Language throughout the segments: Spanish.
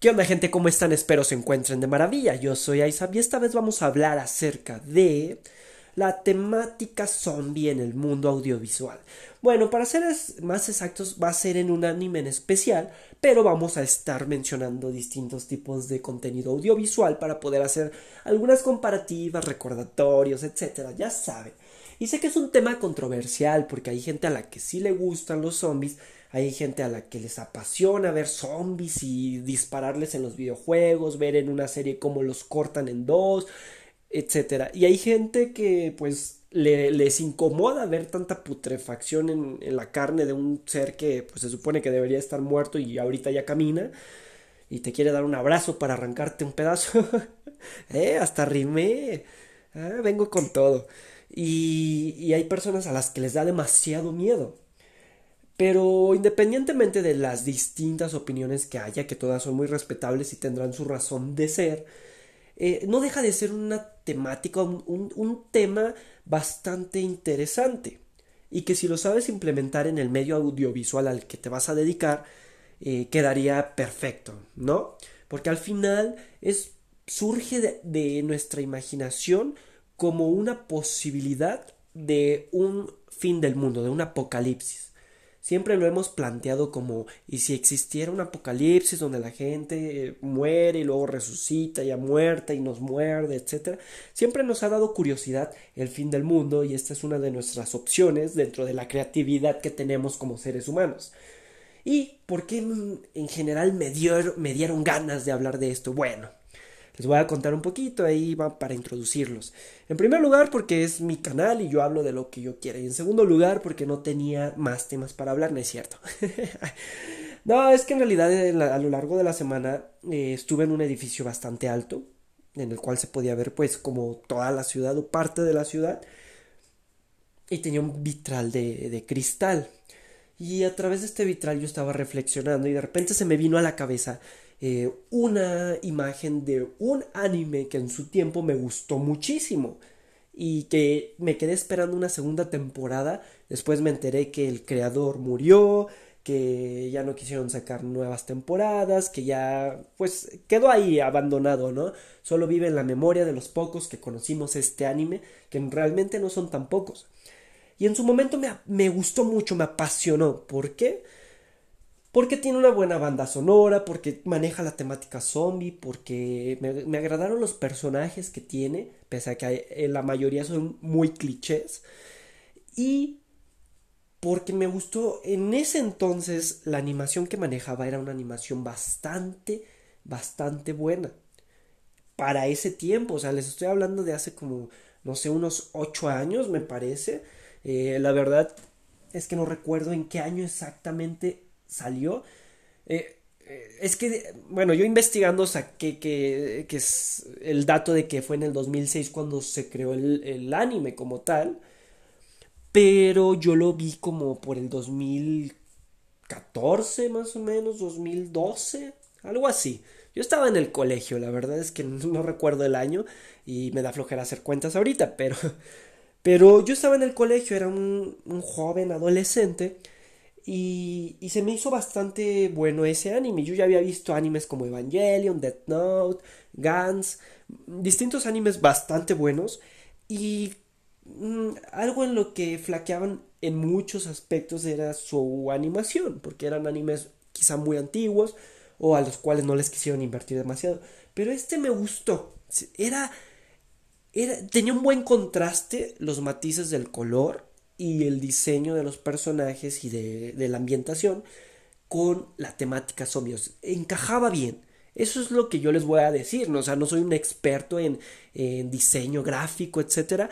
¿Qué onda gente? ¿Cómo están? Espero se encuentren de maravilla. Yo soy Aizab y esta vez vamos a hablar acerca de la temática zombie en el mundo audiovisual. Bueno, para ser más exactos va a ser en un anime en especial, pero vamos a estar mencionando distintos tipos de contenido audiovisual para poder hacer algunas comparativas, recordatorios, etcétera, ya saben. Y sé que es un tema controversial porque hay gente a la que sí le gustan los zombies, hay gente a la que les apasiona ver zombies y dispararles en los videojuegos, ver en una serie cómo los cortan en dos, etc. Y hay gente que pues le, les incomoda ver tanta putrefacción en, en, la carne de un ser que pues se supone que debería estar muerto y ahorita ya camina y te quiere dar un abrazo para arrancarte un pedazo. eh, hasta rimé. Ah, vengo con todo. Y, y hay personas a las que les da demasiado miedo. Pero independientemente de las distintas opiniones que haya, que todas son muy respetables y tendrán su razón de ser, eh, no deja de ser una temática, un, un, tema bastante interesante y que si lo sabes implementar en el medio audiovisual al que te vas a dedicar, eh, quedaría perfecto, ¿no? Porque al final es, surge de nuestra imaginación como una posibilidad de un fin del mundo, de un apocalipsis. Siempre lo hemos planteado como y si existiera un apocalipsis donde la gente muere y luego resucita ya muerta y nos muerde, etc. Siempre nos ha dado curiosidad el fin del mundo y esta es una de nuestras opciones dentro de la creatividad que tenemos como seres humanos. ¿Y por qué en general me, me dieron ganas de hablar de esto? Bueno, les voy a contar un poquito, ahí va para introducirlos. En primer lugar, porque es mi canal y yo hablo de lo que yo quiera. Y en segundo lugar, porque no tenía más temas para hablar, no es cierto. no, es que en realidad a lo largo de la semana eh, estuve en un edificio bastante alto, en el cual se podía ver pues como toda la ciudad o parte de la ciudad. Y tenía un vitral de, de cristal. Y a través de este vitral yo estaba reflexionando y de repente se me vino a la cabeza eh, una imagen de un anime que en su tiempo me gustó muchísimo y que me quedé esperando una segunda temporada. Después me enteré que el creador murió, que ya no quisieron sacar nuevas temporadas, que ya pues quedó ahí abandonado, ¿no? Solo vive en la memoria de los pocos que conocimos este anime, que realmente no son tan pocos. Y en su momento me, me gustó mucho, me apasionó. ¿Por qué? Porque tiene una buena banda sonora, porque maneja la temática zombie, porque me, agradaron los personajes que tiene, pese a que hay, la mayoría son muy clichés, y porque me gustó en ese entonces la animación que manejaba era una animación bastante, bastante buena. Para ese tiempo, o sea, les estoy hablando de hace como, no sé, unos 8 años, me parece. Eh, la verdad es que no recuerdo en qué año exactamente salió. Eh, es que, bueno, yo investigando saqué que, que, es el dato de que fue en el 2006 cuando se creó el, el, anime como tal, pero yo lo vi como por el 2014 más o menos, 2012, algo así. Yo estaba en el colegio, la verdad es que no recuerdo el año y me da flojera hacer cuentas ahorita, pero, pero yo estaba en el colegio, era un joven adolescente y, y, se me hizo bastante bueno ese anime. Yo ya había visto animes como Evangelion, Death Note, Gans, distintos animes bastante buenos. Y mmm, algo en lo que flaqueaban en muchos aspectos era su animación, porque eran animes quizá muy antiguos o a los cuales no les quisieron invertir demasiado. Pero este me gustó. Era, era tenía un buen contraste los matices del color y el diseño de los personajes y de, la ambientación con la temática zombies. Encajaba bien. Eso es lo que yo les voy a decir. ¿no? O sea, no soy un experto en, en diseño gráfico, etcétera.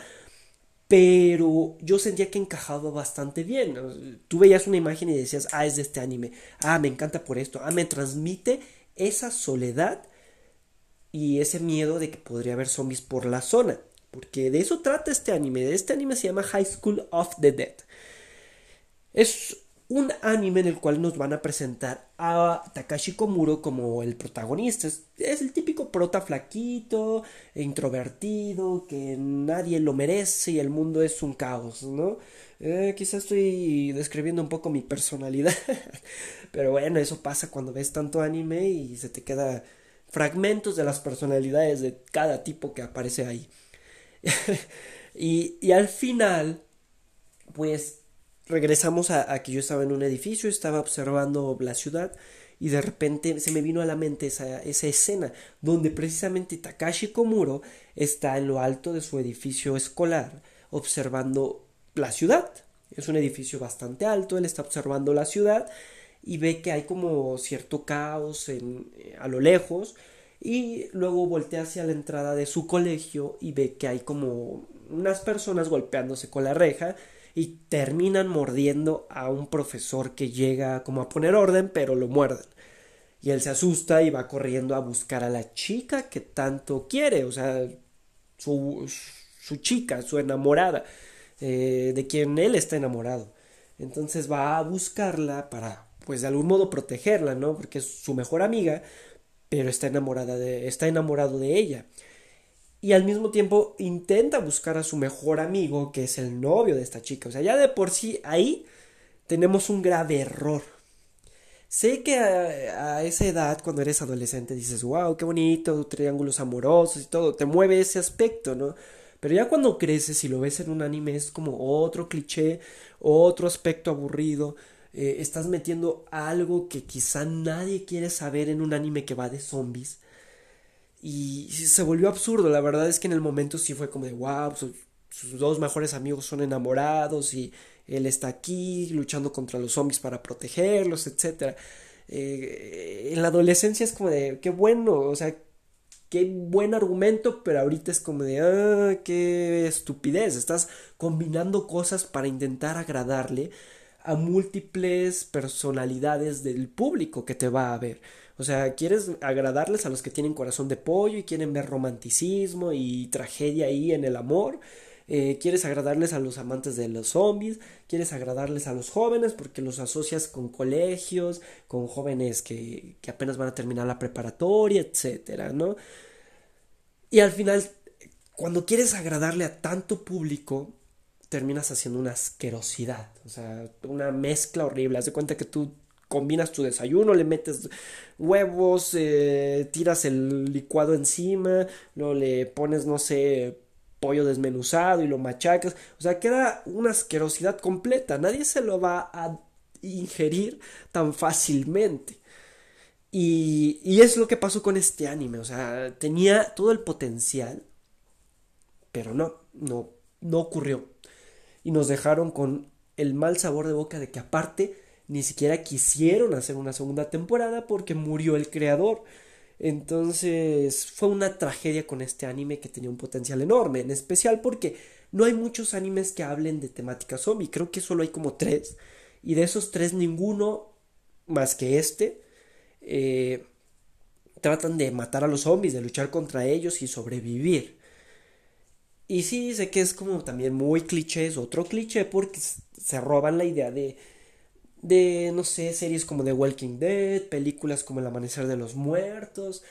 Pero yo sentía que encajaba bastante bien. Tú veías una imagen y decías, ah, es de este anime. Ah, me encanta por esto. Ah, me transmite esa soledad y ese miedo de que podría haber zombies por la zona. Porque de eso trata este anime. Este anime se llama High School of the Dead. Es un anime en el cual nos van a presentar a Takashi Komuro como el protagonista. Es, el típico prota flaquito, introvertido, que nadie lo merece y el mundo es un caos, ¿no? Eh, quizás estoy describiendo un poco mi personalidad, pero bueno, eso pasa cuando ves tanto anime y se te queda fragmentos de las personalidades de cada tipo que aparece ahí. y, y al final, pues regresamos a, que yo estaba en un edificio, estaba observando la ciudad y de repente se me vino a la mente esa, esa escena donde precisamente Takashi Komuro está en lo alto de su edificio escolar observando la ciudad. Es un edificio bastante alto, él está observando la ciudad y ve que hay como cierto caos en, eh, a lo lejos y luego voltea hacia la entrada de su colegio y ve que hay como unas personas golpeándose con la reja y terminan mordiendo a un profesor que llega como a poner orden, pero lo muerden. Y él se asusta y va corriendo a buscar a la chica que tanto quiere, o sea, su, su chica, su enamorada, eh, de quien él está enamorado. Entonces va a buscarla para, pues de algún modo protegerla, ¿no? Porque es su mejor amiga, pero está enamorada de, está enamorado de ella y al mismo tiempo intenta buscar a su mejor amigo, que es el novio de esta chica. O sea, ya de por sí ahí tenemos un grave error. Sé que a, esa edad, cuando eres adolescente, dices, wow, qué bonito, triángulos amorosos y todo, te mueve ese aspecto, ¿no? Pero ya cuando creces y lo ves en un anime es como otro cliché, otro aspecto aburrido. Eh, estás metiendo algo que quizá nadie quiere saber en un anime que va de zombies. Y se volvió absurdo, la verdad es que en el momento sí fue como de wow, sus, dos mejores amigos son enamorados y él está aquí luchando contra los zombies para protegerlos, etc. Eh, en la adolescencia es como de qué bueno, o sea, qué buen argumento, pero ahorita es como de ah, qué estupidez, estás combinando cosas para intentar agradarle a múltiples personalidades del público que te va a ver. O sea, quieres agradarles a los que tienen corazón de pollo y quieren ver romanticismo y tragedia ahí en el amor. Eh, quieres agradarles a los amantes de los zombies, quieres agradarles a los jóvenes porque los asocias con colegios, con jóvenes que, que apenas van a terminar la preparatoria, etcétera, ¿no? Y al final, cuando quieres agradarle a tanto público, terminas haciendo una asquerosidad, o sea, una mezcla horrible. Haz de cuenta que tú combinas tu desayuno, le metes huevos, eh, tiras el licuado encima, luego le pones, no sé, pollo desmenuzado y lo machacas. O sea, queda una asquerosidad completa. Nadie se lo va a ingerir tan fácilmente. Y, y es lo que pasó con este anime. O sea, tenía todo el potencial, pero no, no, no ocurrió. Y nos dejaron con el mal sabor de boca de que aparte ni siquiera quisieron hacer una segunda temporada porque murió el creador. Entonces fue una tragedia con este anime que tenía un potencial enorme, en especial porque no hay muchos animes que hablen de temática zombie, creo que solo hay como tres, y de esos tres ninguno más que este eh, tratan de matar a los zombies, de luchar contra ellos y sobrevivir. Y sí, sé que es como también muy cliché, es otro cliché porque se roban la idea de de, no sé, series como The Walking Dead, películas como El Amanecer de los Muertos.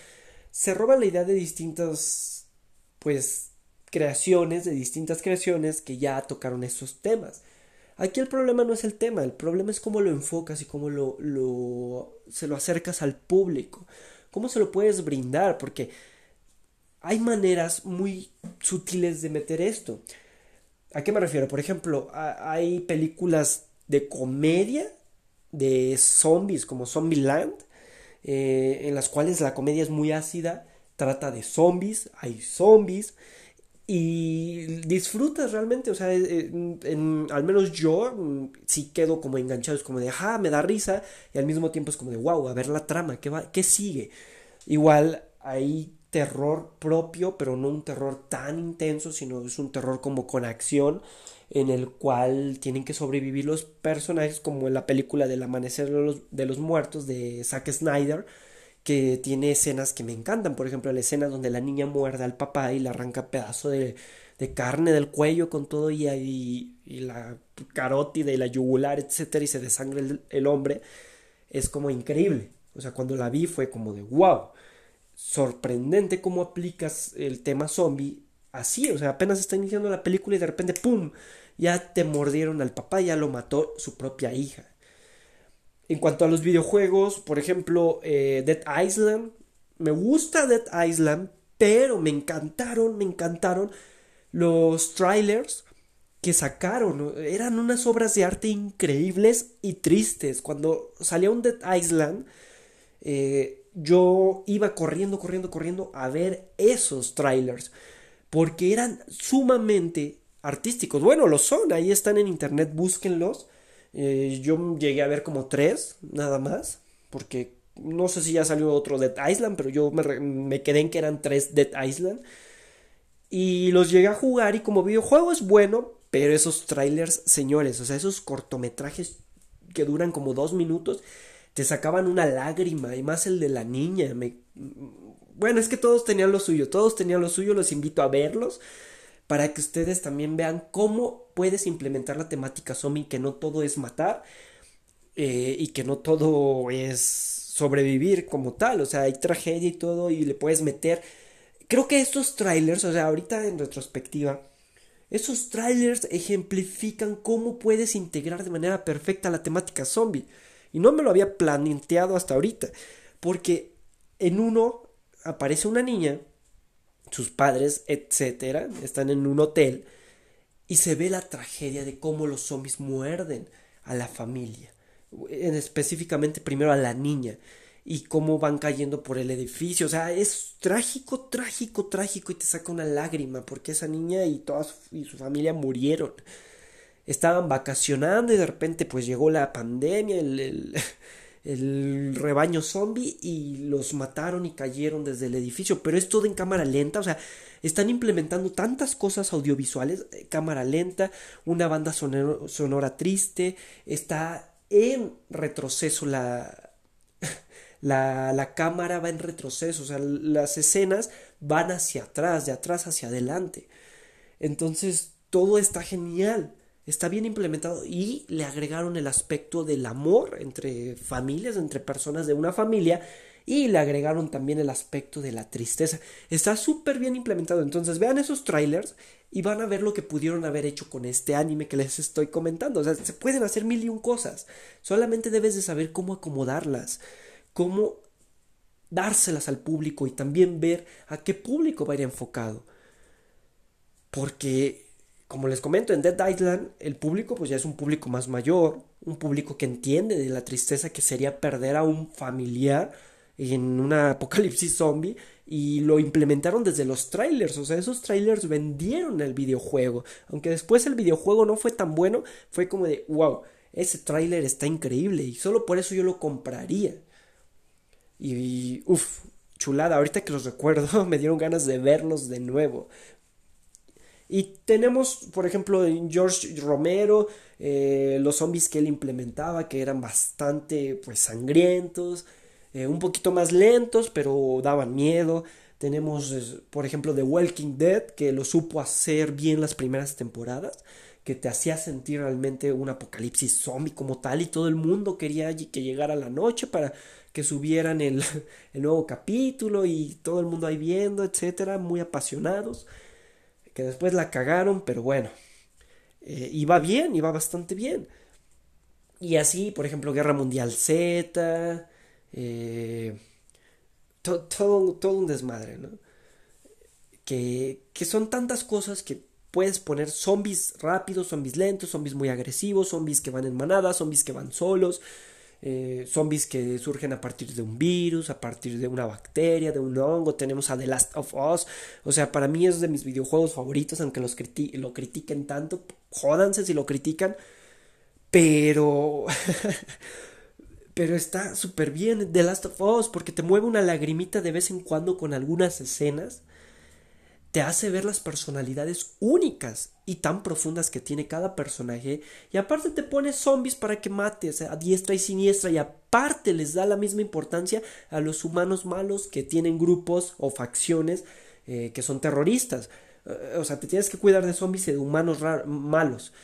Se roba la idea de distintas, pues, creaciones, de distintas creaciones que ya tocaron estos temas. Aquí el problema no es el tema, el problema es cómo lo enfocas y cómo lo, lo se lo acercas al público. Cómo se lo puedes brindar, porque hay maneras muy sutiles de meter esto. ¿A qué me refiero? Por ejemplo, hay películas de comedia de zombies como Zombieland, eh, en las cuales la comedia es muy ácida, trata de zombies, hay zombies y disfrutas realmente, o sea, eh, en, al menos yo mm, sí quedo como enganchado, es como de, ajá, me da risa y al mismo tiempo es como de, wow, a ver la trama, ¿qué, va, qué sigue? Igual hay terror propio, pero no un terror tan intenso, sino es un terror como con acción en el cual tienen que sobrevivir los personajes como en la película del amanecer de los, muertos de Zack Snyder que tiene escenas que me encantan. Por ejemplo la escena donde la niña muerde al papá y le arranca pedazo de, carne del cuello con todo y, y, la carótida y la yugular etcétera y se desangre el, el hombre. Es como increíble. O sea cuando la vi fue como de wow sorprendente cómo aplicas el tema zombie así, o sea, apenas está iniciando la película y de repente, ¡pum! Ya te mordieron al papá, ya lo mató su propia hija. En cuanto a los videojuegos, por ejemplo, eh, Dead Island, me gusta Dead Island, pero me encantaron, me encantaron los trailers que sacaron. Eran unas obras de arte increíbles y tristes. Cuando salió un Dead Island, eh, yo iba corriendo, corriendo, corriendo a ver esos trailers. Porque eran sumamente artísticos. Bueno, lo son, ahí están en internet, búsquenlos. Eh, yo llegué a ver como tres, nada más. Porque no sé si ya salió otro Dead Island, pero yo me, me quedé en que eran tres Dead Island. Y los llegué a jugar y como videojuego es bueno, pero esos trailers, señores, o sea, esos cortometrajes que duran como dos minutos, te sacaban una lágrima, y más el de la niña. Me... Bueno, es que todos tenían lo suyo, todos tenían lo suyo, los invito a verlos para que ustedes también vean cómo puedes implementar la temática zombie, que no todo es matar eh, y que no todo es sobrevivir como tal, o sea, hay tragedia y todo y le puedes meter creo que estos trailers, o sea, ahorita en retrospectiva, esos trailers ejemplifican cómo puedes integrar de manera perfecta la temática zombie. Y no me lo había planteado hasta ahorita, porque en uno aparece una niña, sus padres, etcétera, están en un hotel y se ve la tragedia de cómo los zombies muerden a la familia, específicamente primero a la niña y cómo van cayendo por el edificio. O sea, es trágico, trágico, trágico y te saca una lágrima porque esa niña y toda y su familia murieron. Estaban vacacionando y de repente pues llegó la pandemia, el, el, rebaño zombie y los mataron y cayeron desde el edificio. Pero es todo en cámara lenta, o sea, están implementando tantas cosas audiovisuales, eh, cámara lenta, una banda sonora triste, está en retroceso la, la, cámara va en retroceso, o sea, las escenas van hacia atrás, de atrás hacia adelante. Entonces, todo está genial, está bien implementado y le agregaron el aspecto del amor entre familias, entre personas de una familia y le agregaron también el aspecto de la tristeza. Está súper bien implementado. Entonces vean esos trailers y van a ver lo que pudieron haber hecho con este anime que les estoy comentando. O sea, se pueden hacer mil y un cosas. Solamente debes de saber cómo acomodarlas cómo dárselas al público y también ver a qué público va a ir enfocado. Porque, como les comento, en Dead Island el público pues ya es un público más mayor, un público que entiende de la tristeza que sería perder a un familiar en una apocalipsis zombie y lo implementaron desde los trailers, o sea, esos trailers vendieron el videojuego, aunque después el videojuego no fue tan bueno, fue como de, wow, ese trailer está increíble y solo por eso yo lo compraría. Y, uff, chulada, ahorita que los recuerdo me dieron ganas de verlos de nuevo. Y tenemos, por ejemplo, en George Romero, eh, los zombies que él implementaba, que eran bastante pues sangrientos, eh, un poquito más lentos, pero daban miedo. Tenemos, por ejemplo, The Walking Dead, que lo supo hacer bien las primeras temporadas, que te hacía sentir realmente un apocalipsis zombie como tal, y todo el mundo quería que llegara la noche para que subieran el, nuevo capítulo y todo el mundo ahí viendo, etcétera, muy apasionados, que después la cagaron, pero bueno, eh, iba bien, iba bastante bien. Y así, por ejemplo, Guerra Mundial Z, eh, todo, todo un desmadre, ¿no? Que, que son tantas cosas que puedes poner zombies rápidos, zombies lentos, zombies muy agresivos, zombies que van en manadas, zombies que van solos, eh, zombies que surgen a partir de un virus, a partir de una bacteria, de un hongo. Tenemos a The Last of Us. O sea, para mí es de mis videojuegos favoritos, aunque los lo critiquen tanto. Jódanse si lo critican. Pero... pero está súper bien The Last of Us porque te mueve una lagrimita de vez en cuando con algunas escenas te hace ver las personalidades únicas y tan profundas que tiene cada personaje y aparte te pone zombies para que mates a diestra y siniestra y aparte les da la misma importancia a los humanos malos que tienen grupos o facciones eh, que son terroristas. Eh, o sea, te tienes que cuidar de zombies y de humanos malos.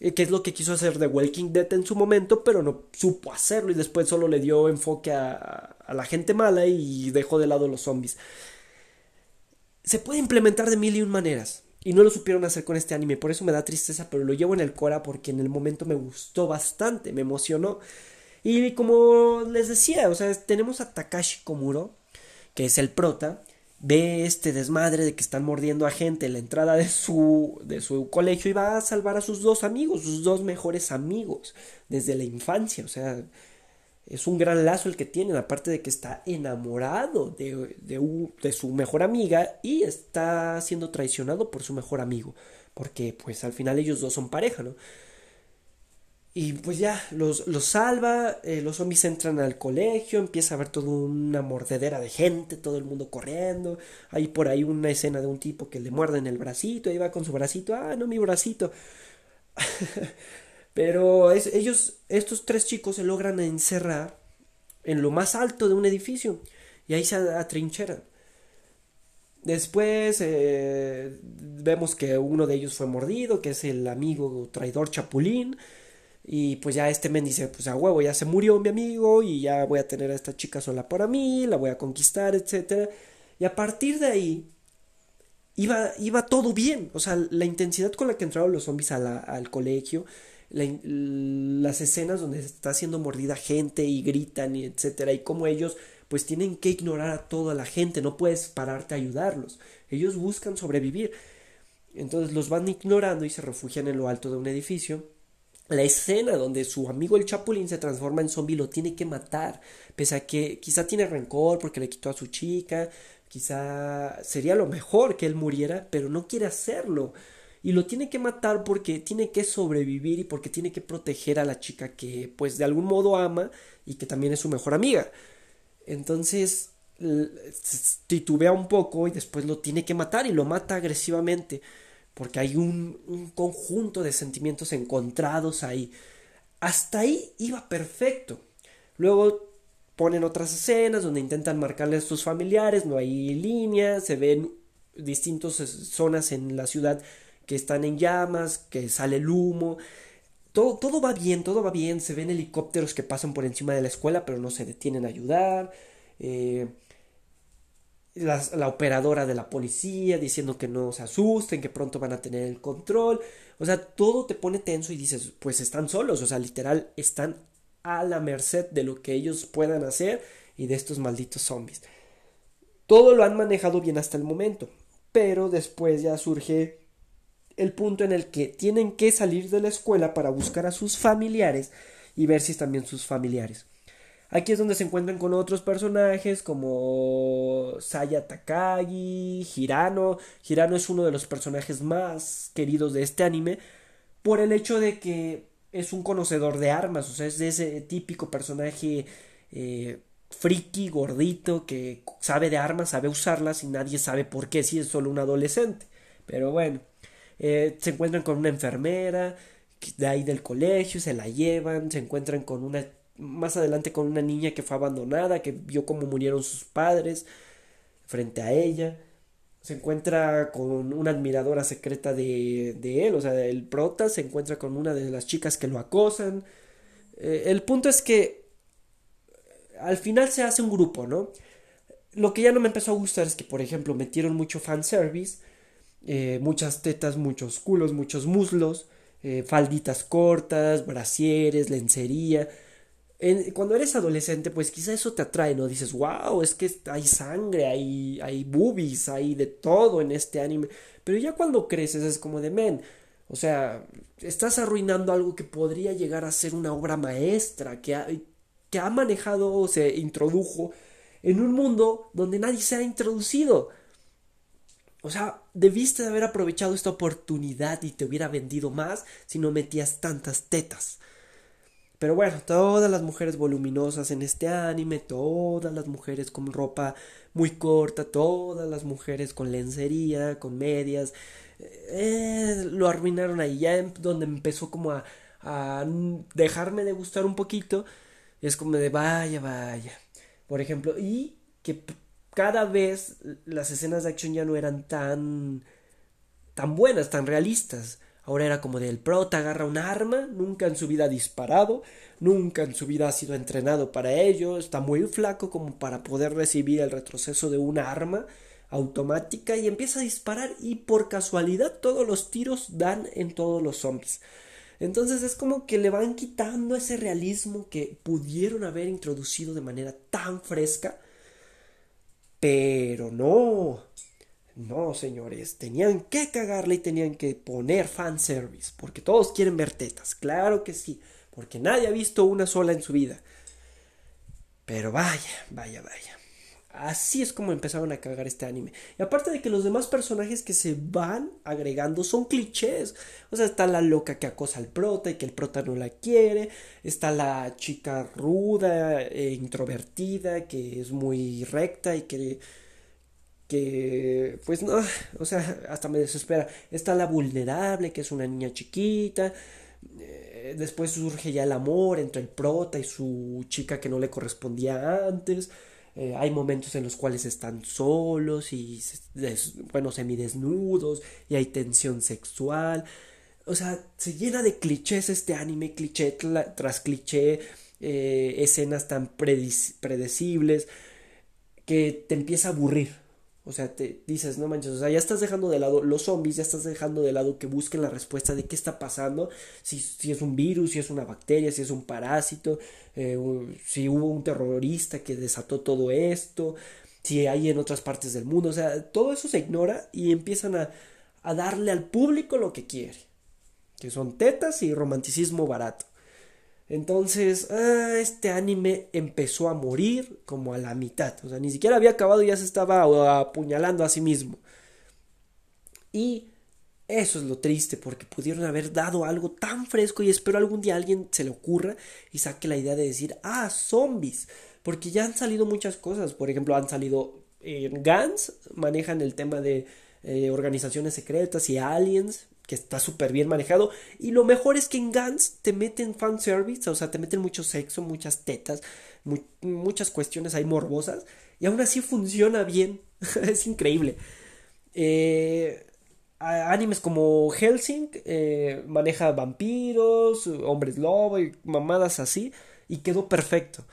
eh, que es lo que quiso hacer The Walking Dead en su momento, pero no supo hacerlo y después solo le dio enfoque a, a la gente mala y dejó de lado los zombies. Se puede implementar de mil y un maneras. Y no lo supieron hacer con este anime, por eso me da tristeza, pero lo llevo en el cora porque en el momento me gustó bastante, me emocionó. Y como les decía, o sea, tenemos a Takashi Komuro, que es el prota, ve este desmadre de que están mordiendo a gente en la entrada de su, de su colegio y va a salvar a sus dos amigos, sus dos mejores amigos, desde la infancia, o sea, es un gran lazo el que tienen, aparte de que está enamorado de, de, su mejor amiga y está siendo traicionado por su mejor amigo, porque pues al final ellos dos son pareja, ¿no? Y pues ya, los, los salva, eh, los zombies entran al colegio, empieza a haber toda una mordedera de gente, todo el mundo corriendo, hay por ahí una escena de un tipo que le muerde en el bracito, ahí va con su bracito, ah, no, mi bracito. Pero ellos, estos tres chicos se logran encerrar en lo más alto de un edificio y ahí se atrincheran. Después eh, vemos que uno de ellos fue mordido, que es el amigo traidor Chapulín. Y pues ya este men dice, pues a huevo, ya se murió mi amigo y ya voy a tener a esta chica sola para mí, la voy a conquistar, etc. Y a partir de ahí iba, iba todo bien. O sea, la intensidad con la que entraron los zombies al colegio, las escenas donde está siendo mordida gente y gritan y etcétera y como ellos pues tienen que ignorar a toda la gente, no puedes pararte a ayudarlos. Ellos buscan sobrevivir. Entonces los van ignorando y se refugian en lo alto de un edificio. La escena donde su amigo el Chapulín se transforma en zombie lo tiene que matar, pese a que quizá tiene rencor porque le quitó a su chica, quizá sería lo mejor que él muriera, pero no quiere hacerlo y lo tiene que matar porque tiene que sobrevivir y porque tiene que proteger a la chica que pues de algún modo ama y que también es su mejor amiga. Entonces titubea un poco y después lo tiene que matar y lo mata agresivamente porque hay un, un conjunto de sentimientos encontrados ahí. Hasta ahí iba perfecto. Luego ponen otras escenas donde intentan marcarle a sus familiares, no hay líneas, se ven distintas zonas en la ciudad que están en llamas, que sale el humo. Todo, todo va bien, todo va bien. Se ven helicópteros que pasan por encima de la escuela, pero no se detienen a ayudar. Eh, la, la, operadora de la policía diciendo que no se asusten, que pronto van a tener el control. O sea, todo te pone tenso y dices, pues están solos. O sea, literal, están a la merced de lo que ellos puedan hacer y de estos malditos zombies. Todo lo han manejado bien hasta el momento. Pero después ya surge el punto en el que tienen que salir de la escuela para buscar a sus familiares y ver si están bien sus familiares. Aquí es donde se encuentran con otros personajes como Saya Takagi, Hirano. Hirano es uno de los personajes más queridos de este anime por el hecho de que es un conocedor de armas, o sea, es ese típico personaje eh, friki, gordito, que sabe de armas, sabe usarlas y nadie sabe por qué si es solo un adolescente. Pero bueno, eh, se encuentran con una enfermera de ahí del colegio, se la llevan, se encuentran con una, más adelante con una niña que fue abandonada, que vio cómo murieron sus padres frente a ella, se encuentra con una admiradora secreta de, de él, o sea, el prota se encuentra con una de las chicas que lo acosan. Eh, el punto es que al final se hace un grupo, ¿no? Lo que ya no me empezó a gustar es que, por ejemplo, metieron mucho fanservice eh, muchas tetas, muchos culos, muchos muslos, eh, falditas cortas, brasieres, lencería. cuando eres adolescente, pues quizá eso te atrae, ¿no? Dices, wow, es que hay sangre, hay, hay boobies, hay de todo en este anime. Pero ya cuando creces es como de, men, o sea, estás arruinando algo que podría llegar a ser una obra maestra, que que ha manejado o se introdujo en un mundo donde nadie se ha introducido. O sea, debiste de haber aprovechado esta oportunidad y te hubiera vendido más si no metías tantas tetas. Pero bueno, todas las mujeres voluminosas en este anime, todas las mujeres con ropa muy corta, todas las mujeres con lencería, con medias, eh, lo arruinaron ahí. Ya donde empezó como a, a dejarme de gustar un poquito, es como de vaya, vaya. Por ejemplo, y que cada vez las escenas de acción ya no eran tan tan buenas, tan realistas. Ahora era como del prota agarra un arma, nunca en su vida ha disparado, nunca en su vida ha sido entrenado para ello, está muy flaco como para poder recibir el retroceso de un arma automática y empieza a disparar y por casualidad todos los tiros dan en todos los zombies. Entonces es como que le van quitando ese realismo que pudieron haber introducido de manera tan fresca. Pero no, no, señores, tenían que cagarle y tenían que poner fanservice, porque todos quieren ver tetas, claro que sí, porque nadie ha visto una sola en su vida. Pero vaya, vaya, vaya. Así es como empezaron a cagar este anime. Y aparte de que los demás personajes que se van agregando son clichés. O sea, está la loca que acosa al prota y que el prota no la quiere. Está la chica ruda e introvertida que es muy recta y que que pues no, o sea, hasta me desespera. Está la vulnerable, que es una niña chiquita. Eh, después surge ya el amor entre el prota y su chica que no le correspondía antes. Eh, hay momentos en los cuales están solos y, bueno, semidesnudos y hay tensión sexual. O sea, se llena de clichés este anime, cliché tras cliché, eh, escenas tan predecibles que te empieza a aburrir. O sea, te dices, no manches, o sea, ya estás dejando de lado los zombies, ya estás dejando de lado que busquen la respuesta de qué está pasando, si, si es un virus, si es una bacteria, si es un parásito, eh, si hubo un terrorista que desató todo esto, si hay en otras partes del mundo, o sea, todo eso se ignora y empiezan a, a darle al público lo que quiere, que son tetas y romanticismo barato. Entonces, ah, este anime empezó a morir como a la mitad. O sea, ni siquiera había acabado y ya se estaba apuñalando a sí mismo. Y eso es lo triste, porque pudieron haber dado algo tan fresco y espero algún día alguien se le ocurra y saque la idea de decir, ah, zombies. Porque ya han salido muchas cosas. Por ejemplo, han salido en Gans, manejan el tema de eh, organizaciones secretas y aliens que está súper bien manejado. Y lo mejor es que en Gans te meten fanservice, o sea, te meten mucho sexo, muchas tetas, muchas cuestiones ahí morbosas. Y aún así funciona bien. es increíble. Eh, animes como Helsing eh, maneja vampiros, hombres lobo y mamadas así. Y quedó perfecto.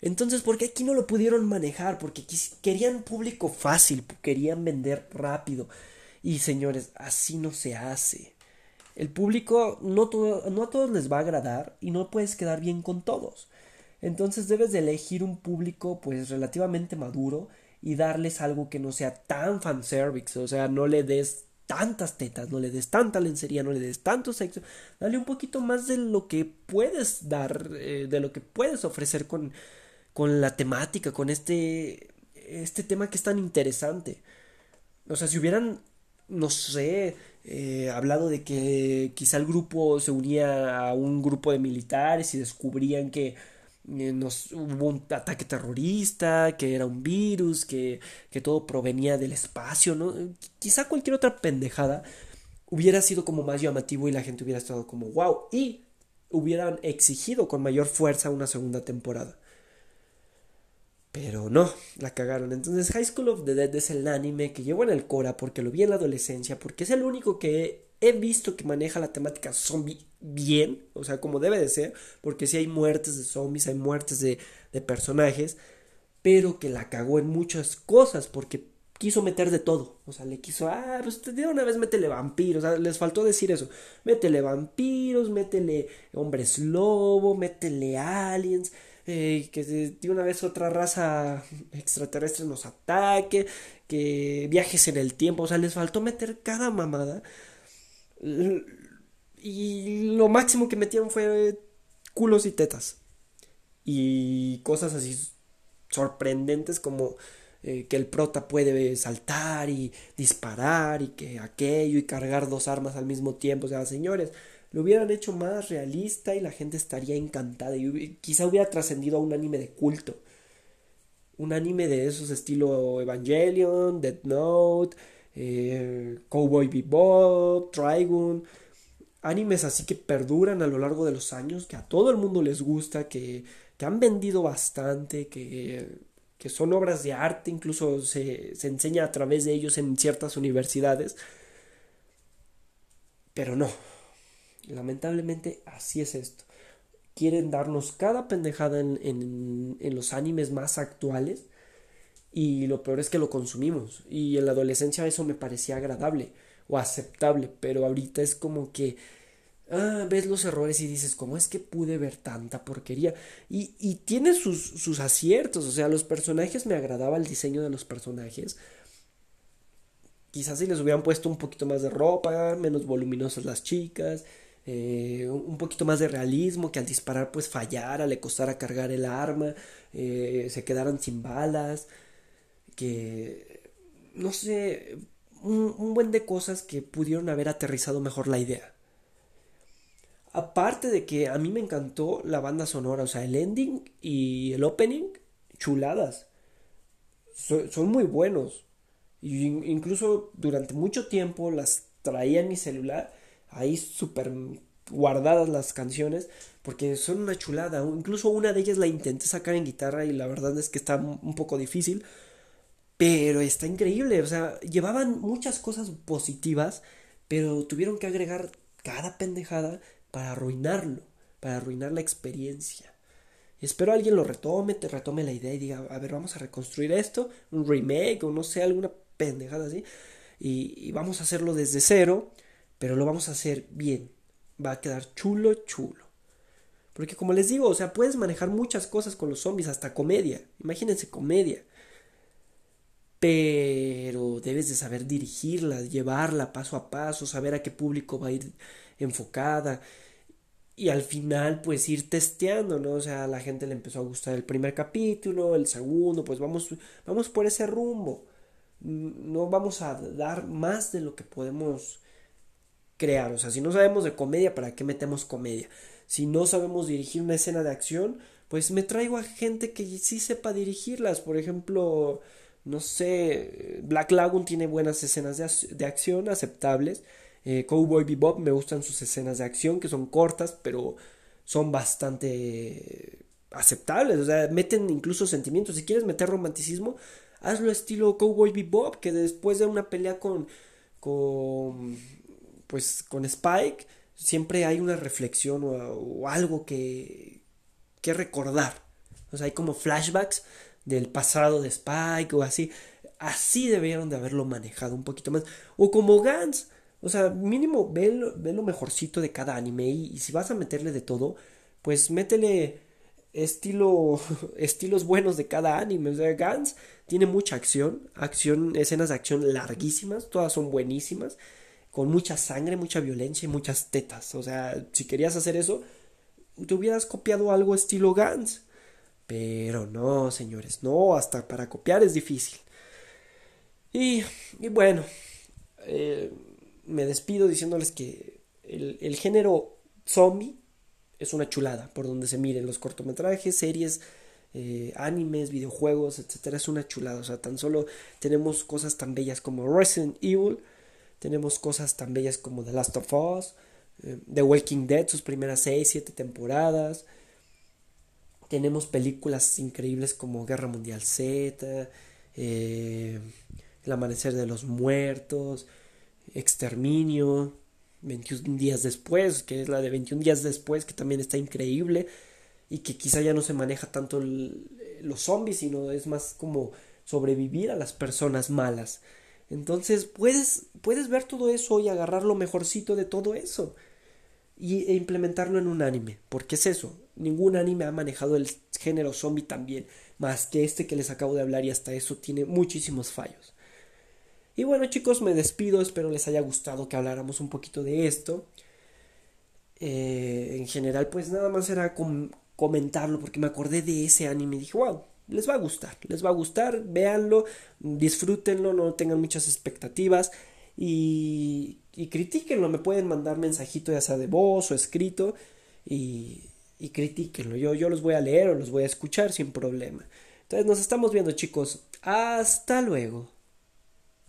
Entonces, ¿por qué aquí no lo pudieron manejar? Porque querían público fácil, querían vender rápido. Y señores, así no se hace. El público no, no a todos les va a agradar y no puedes quedar bien con todos. Entonces debes de elegir un público pues relativamente maduro y darles algo que no sea tan fanservice, o sea, no le des tantas tetas, no le des tanta lencería, no le des tanto sexo, dale un poquito más de lo que puedes dar, eh, de lo que puedes ofrecer con, con la temática, con este, este tema que es tan interesante. O sea, si hubieran no sé, eh, hablado de que quizá el grupo se unía a un grupo de militares y descubrían que eh, nos, hubo un ataque terrorista, que era un virus, que, que todo provenía del espacio, ¿no? Quizá cualquier otra pendejada hubiera sido como más llamativo y la gente hubiera estado como wow y hubieran exigido con mayor fuerza una segunda temporada. Pero no, la cagaron. Entonces High School of the Dead es el anime que llevo en el Cora porque lo vi en la adolescencia, porque es el único que he visto que maneja la temática zombie bien, o sea, como debe de ser, porque si hay muertes de zombies, hay muertes de, de personajes, pero que la cagó en muchas cosas, porque quiso meter de todo. O sea, le quiso, ah, pues de una vez métele vampiros. O sea, les faltó decir eso. Métele vampiros, métele hombres lobo, métele aliens. Eh, que de una vez otra raza extraterrestre nos ataque, que viajes en el tiempo, o sea, les faltó meter cada mamada. Y lo máximo que metieron fue culos y tetas. Y cosas así sorprendentes como eh, que el prota puede saltar y disparar y que aquello y cargar dos armas al mismo tiempo. O sea, señores, lo hubieran hecho más realista y la gente estaría encantada y quizá hubiera trascendido a un anime de culto. Un anime de esos estilo Evangelion, Death Note, eh, Cowboy Bebop, Trigun, animes así que perduran a lo largo de los años, que a todo el mundo les gusta, que, que han vendido bastante, que, que son obras de arte, incluso se, se enseña a través de ellos en ciertas universidades. Pero no, Lamentablemente así es esto. Quieren darnos cada pendejada en, en, los animes más actuales y lo peor es que lo consumimos. Y en la adolescencia eso me parecía agradable o aceptable, pero ahorita es como que ah, ves los errores y dices, ¿cómo es que pude ver tanta porquería? Y, y tiene sus, sus aciertos, o sea, los personajes me agradaba el diseño de los personajes. Quizás si les hubieran puesto un poquito más de ropa, menos voluminosas las chicas, eh, un poquito más de realismo, que al disparar pues fallara, le costara cargar el arma, eh, se quedaran sin balas, que no sé, un, buen de cosas que pudieron haber aterrizado mejor la idea. Aparte de que a mí me encantó la banda sonora, o sea, el ending y el opening, chuladas. son muy buenos. Y incluso durante mucho tiempo las traía en mi celular, ahí súper guardadas las canciones, porque son una chulada. Incluso una de ellas la intenté sacar en guitarra y la verdad es que está un poco difícil, pero está increíble. O sea, llevaban muchas cosas positivas, pero tuvieron que agregar cada pendejada para arruinarlo, para arruinar la experiencia. espero alguien lo retome, te retome la idea y diga, a ver, vamos a reconstruir esto, un remake o no sé, alguna pendejada así. Y, vamos a hacerlo desde cero, pero lo vamos a hacer bien. Va a quedar chulo, chulo. Porque como les digo, o sea, puedes manejar muchas cosas con los zombies, hasta comedia. Imagínense comedia. Pero debes de saber dirigirla, llevarla paso a paso, saber a qué público va a ir enfocada. Y al final, pues ir testeando, ¿no? O sea, a la gente le empezó a gustar el primer capítulo, el segundo, pues vamos, vamos por ese rumbo no vamos a dar más de lo que podemos crear. O sea, si no sabemos de comedia, ¿para qué metemos comedia? Si no sabemos dirigir una escena de acción, pues me traigo a gente que sí sepa dirigirlas. Por ejemplo, no sé, Black Lagoon tiene buenas escenas de, acción aceptables. Eh, Cowboy Bebop me gustan sus escenas de acción que son cortas, pero son bastante aceptables. O sea, meten incluso sentimientos. Si quieres meter romanticismo, hazlo estilo Cowboy Bebop, que después de una pelea con, con, pues, con Spike, siempre hay una reflexión o, algo que, que recordar. O sea, hay como flashbacks del pasado de Spike o así. Así debieron de haberlo manejado un poquito más. O como Gans. O sea, mínimo ve lo, ve lo mejorcito de cada anime y, si vas a meterle de todo, pues métele estilo, estilos buenos de cada anime. O sea, Gans tiene mucha acción, acción, escenas de acción larguísimas, todas son buenísimas, con mucha sangre, mucha violencia y muchas tetas. O sea, si querías hacer eso, te hubieras copiado algo estilo Gans. Pero no, señores, no, hasta para copiar es difícil. Y, y bueno, eh, me despido diciéndoles que el, el género zombie es una chulada por donde se miren los cortometrajes, series, eh, animes, videojuegos, etcétera, es una chulada. O sea, tan solo tenemos cosas tan bellas como Resident Evil, tenemos cosas tan bellas como The Last of Us, eh, The Walking Dead, sus primeras 6, 7 temporadas. Tenemos películas increíbles como Guerra Mundial Z, eh, El Amanecer de los Muertos, Exterminio, 21 días después, que es la de 21 días después, que también está increíble y que quizá ya no se maneja tanto los zombies, sino es más como sobrevivir a las personas malas. Entonces puedes, puedes ver todo eso y agarrar lo mejorcito de todo eso y, e implementarlo en un anime. Porque es eso, ningún anime ha manejado el género zombie tan bien, más que este que les acabo de hablar y hasta eso tiene muchísimos fallos. Y bueno chicos, me despido, espero les haya gustado que habláramos un poquito de esto. Eh, en general, pues nada más era comentarlo porque me acordé de ese anime y dije, wow, les va a gustar, les va a gustar, véanlo, disfrútenlo, no tengan muchas expectativas y, y critíquenlo, me pueden mandar mensajito ya sea de voz o escrito y, y critíquenlo, yo, yo los voy a leer o los voy a escuchar sin problema. Entonces nos estamos viendo chicos, hasta luego.